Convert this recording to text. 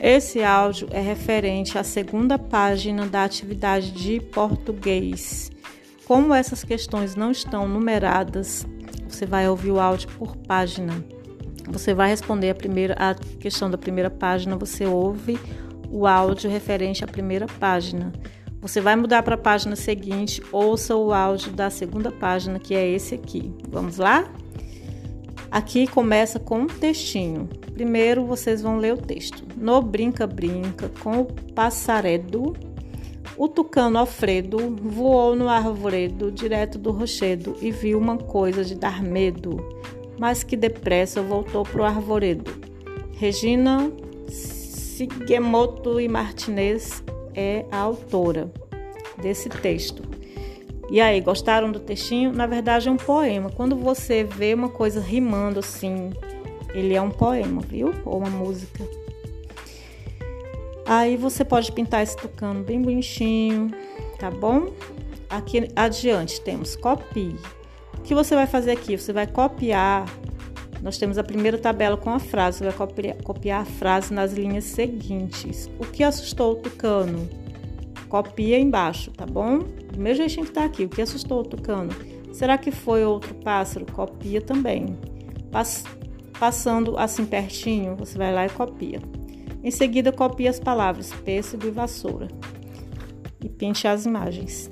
Esse áudio é referente à segunda página da atividade de português. Como essas questões não estão numeradas, você vai ouvir o áudio por página. Você vai responder a primeira a questão da primeira página, você ouve o áudio referente à primeira página. Você vai mudar para a página seguinte, ouça o áudio da segunda página, que é esse aqui. Vamos lá? Aqui começa com um textinho. Primeiro vocês vão ler o texto. No brinca brinca com o passaredo, o tucano Alfredo voou no arvoredo direto do rochedo e viu uma coisa de dar medo, mas que depressa voltou pro arvoredo. Regina Sigemoto e Martinez é a autora desse texto. E aí, gostaram do textinho? Na verdade, é um poema. Quando você vê uma coisa rimando assim, ele é um poema, viu? Ou uma música. Aí você pode pintar esse tucano bem bonitinho, tá bom? Aqui adiante temos copie. O que você vai fazer aqui? Você vai copiar. Nós temos a primeira tabela com a frase. Você vai copiar, a frase nas linhas seguintes. O que assustou o tucano? Copia embaixo, tá bom? Do mesmo jeitinho que tá aqui. O que assustou o tucano? Será que foi outro pássaro? Copia também. Pass passando assim pertinho, você vai lá e copia. Em seguida, copie as palavras pêssego e vassoura e pinte as imagens.